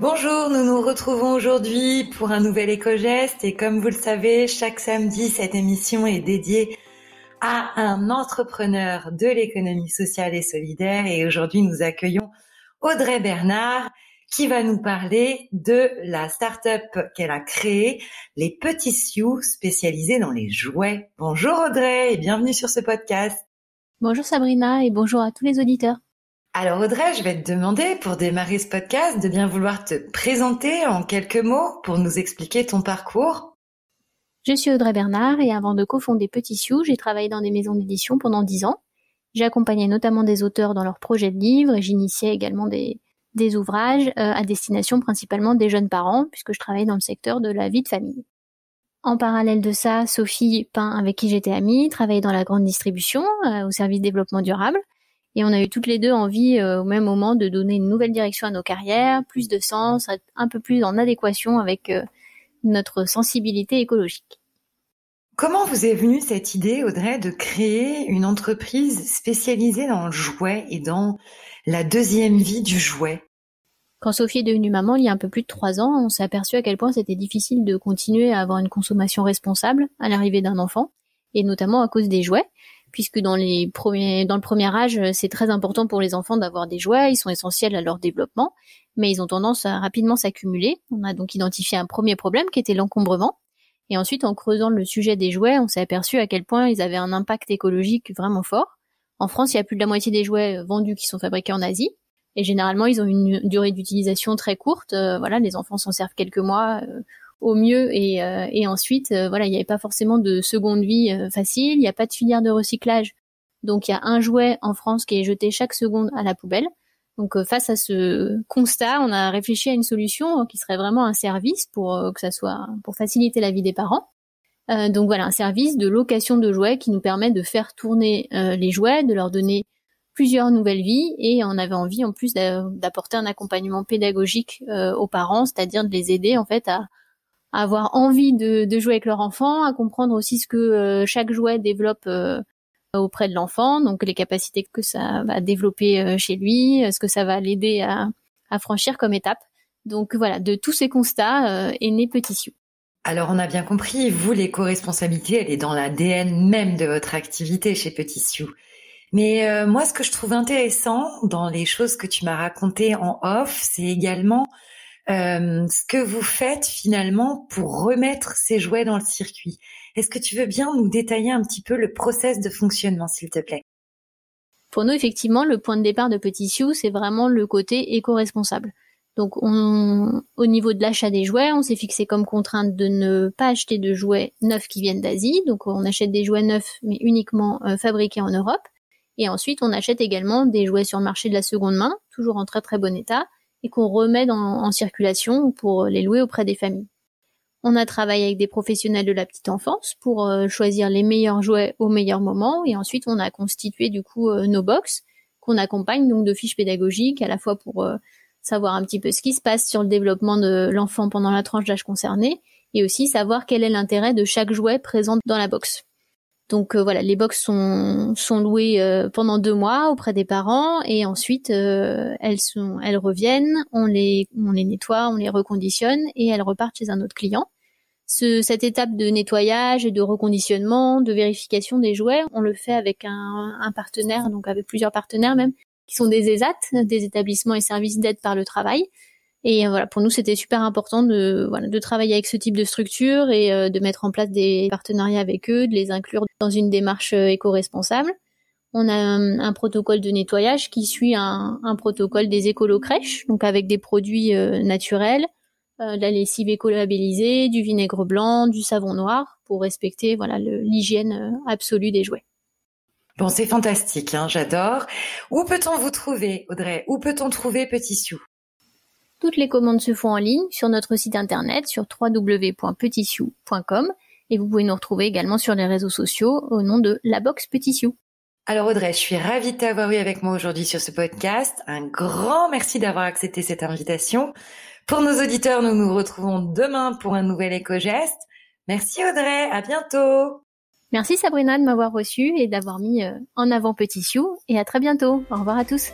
Bonjour, nous nous retrouvons aujourd'hui pour un nouvel éco-geste et comme vous le savez, chaque samedi, cette émission est dédiée à un entrepreneur de l'économie sociale et solidaire et aujourd'hui nous accueillons Audrey Bernard qui va nous parler de la start-up qu'elle a créée, les Petits Sioux, spécialisés dans les jouets. Bonjour Audrey et bienvenue sur ce podcast. Bonjour Sabrina et bonjour à tous les auditeurs. Alors Audrey, je vais te demander pour démarrer ce podcast de bien vouloir te présenter en quelques mots pour nous expliquer ton parcours. Je suis Audrey Bernard et avant de cofonder Petit Sioux, j'ai travaillé dans des maisons d'édition pendant dix ans. J'ai accompagné notamment des auteurs dans leurs projets de livres et j'initiais également des, des ouvrages euh, à destination principalement des jeunes parents puisque je travaillais dans le secteur de la vie de famille. En parallèle de ça, Sophie Pain, avec qui j'étais amie, travaillait dans la grande distribution euh, au service développement durable. Et on a eu toutes les deux envie euh, au même moment de donner une nouvelle direction à nos carrières, plus de sens, un peu plus en adéquation avec euh, notre sensibilité écologique. Comment vous est venue cette idée, Audrey, de créer une entreprise spécialisée dans le jouet et dans la deuxième vie du jouet? Quand Sophie est devenue maman, il y a un peu plus de trois ans, on s'est aperçu à quel point c'était difficile de continuer à avoir une consommation responsable à l'arrivée d'un enfant, et notamment à cause des jouets puisque dans le premier âge, c'est très important pour les enfants d'avoir des jouets, ils sont essentiels à leur développement, mais ils ont tendance à rapidement s'accumuler. On a donc identifié un premier problème qui était l'encombrement. Et ensuite, en creusant le sujet des jouets, on s'est aperçu à quel point ils avaient un impact écologique vraiment fort. En France, il y a plus de la moitié des jouets vendus qui sont fabriqués en Asie. Et généralement, ils ont une durée d'utilisation très courte. Euh, voilà, les enfants s'en servent quelques mois. Euh, au mieux et, euh, et ensuite euh, voilà il n'y avait pas forcément de seconde vie euh, facile il n'y a pas de filière de recyclage. Donc il y a un jouet en France qui est jeté chaque seconde à la poubelle. Donc face à ce constat on a réfléchi à une solution qui serait vraiment un service pour que ça soit pour faciliter la vie des parents. Donc voilà un service de location de jouets qui nous permet de faire tourner les jouets de leur donner plusieurs nouvelles vies et on avait envie en plus d'apporter un accompagnement pédagogique aux parents, c'est-à-dire de les aider en fait à, avoir envie de, de, jouer avec leur enfant, à comprendre aussi ce que euh, chaque jouet développe euh, auprès de l'enfant, donc les capacités que ça va développer euh, chez lui, ce que ça va l'aider à, à, franchir comme étape. Donc voilà, de tous ces constats est né Petit Sioux. Alors on a bien compris, vous l'éco-responsabilité, elle est dans l'ADN même de votre activité chez Petit Sioux. Mais moi, ce que je trouve intéressant dans les choses que tu m'as racontées en off, c'est également euh, ce que vous faites finalement pour remettre ces jouets dans le circuit. Est-ce que tu veux bien nous détailler un petit peu le process de fonctionnement, s'il te plaît? Pour nous, effectivement, le point de départ de Petit Sioux, c'est vraiment le côté éco-responsable. Donc, on, au niveau de l'achat des jouets, on s'est fixé comme contrainte de ne pas acheter de jouets neufs qui viennent d'Asie. Donc, on achète des jouets neufs, mais uniquement euh, fabriqués en Europe. Et ensuite, on achète également des jouets sur le marché de la seconde main, toujours en très très bon état, et qu'on remet en circulation pour les louer auprès des familles. On a travaillé avec des professionnels de la petite enfance pour euh, choisir les meilleurs jouets au meilleur moment et ensuite on a constitué du coup euh, nos box qu'on accompagne donc de fiches pédagogiques à la fois pour euh, savoir un petit peu ce qui se passe sur le développement de l'enfant pendant la tranche d'âge concernée et aussi savoir quel est l'intérêt de chaque jouet présent dans la box. Donc euh, voilà, les box sont, sont louées euh, pendant deux mois auprès des parents et ensuite euh, elles reviennent, on les nettoie, on les reconditionne et elles repartent chez un autre client. Ce, cette étape de nettoyage et de reconditionnement, de vérification des jouets, on le fait avec un, un partenaire, donc avec plusieurs partenaires même, qui sont des ESAT, des établissements et services d'aide par le travail, et euh, voilà, pour nous, c'était super important de, voilà, de travailler avec ce type de structure et euh, de mettre en place des partenariats avec eux, de les inclure dans une démarche euh, éco-responsable. On a un, protocole de nettoyage qui suit un, protocole des écolo-crèches, donc avec des produits naturels, de la lessive éco-labellisée, du vinaigre blanc, du savon noir, pour respecter voilà l'hygiène absolue des jouets. Bon, c'est fantastique, hein, j'adore. Où peut-on vous trouver, Audrey? Où peut-on trouver Petit Sioux? Toutes les commandes se font en ligne sur notre site internet sur www.petitsioux.com et vous pouvez nous retrouver également sur les réseaux sociaux au nom de La Box Petit Sioux. Alors Audrey, je suis ravie de t'avoir eu avec moi aujourd'hui sur ce podcast. Un grand merci d'avoir accepté cette invitation. Pour nos auditeurs, nous nous retrouvons demain pour un nouvel éco-geste. Merci Audrey, à bientôt. Merci Sabrina de m'avoir reçu et d'avoir mis euh, en avant Petit Sioux et à très bientôt. Au revoir à tous.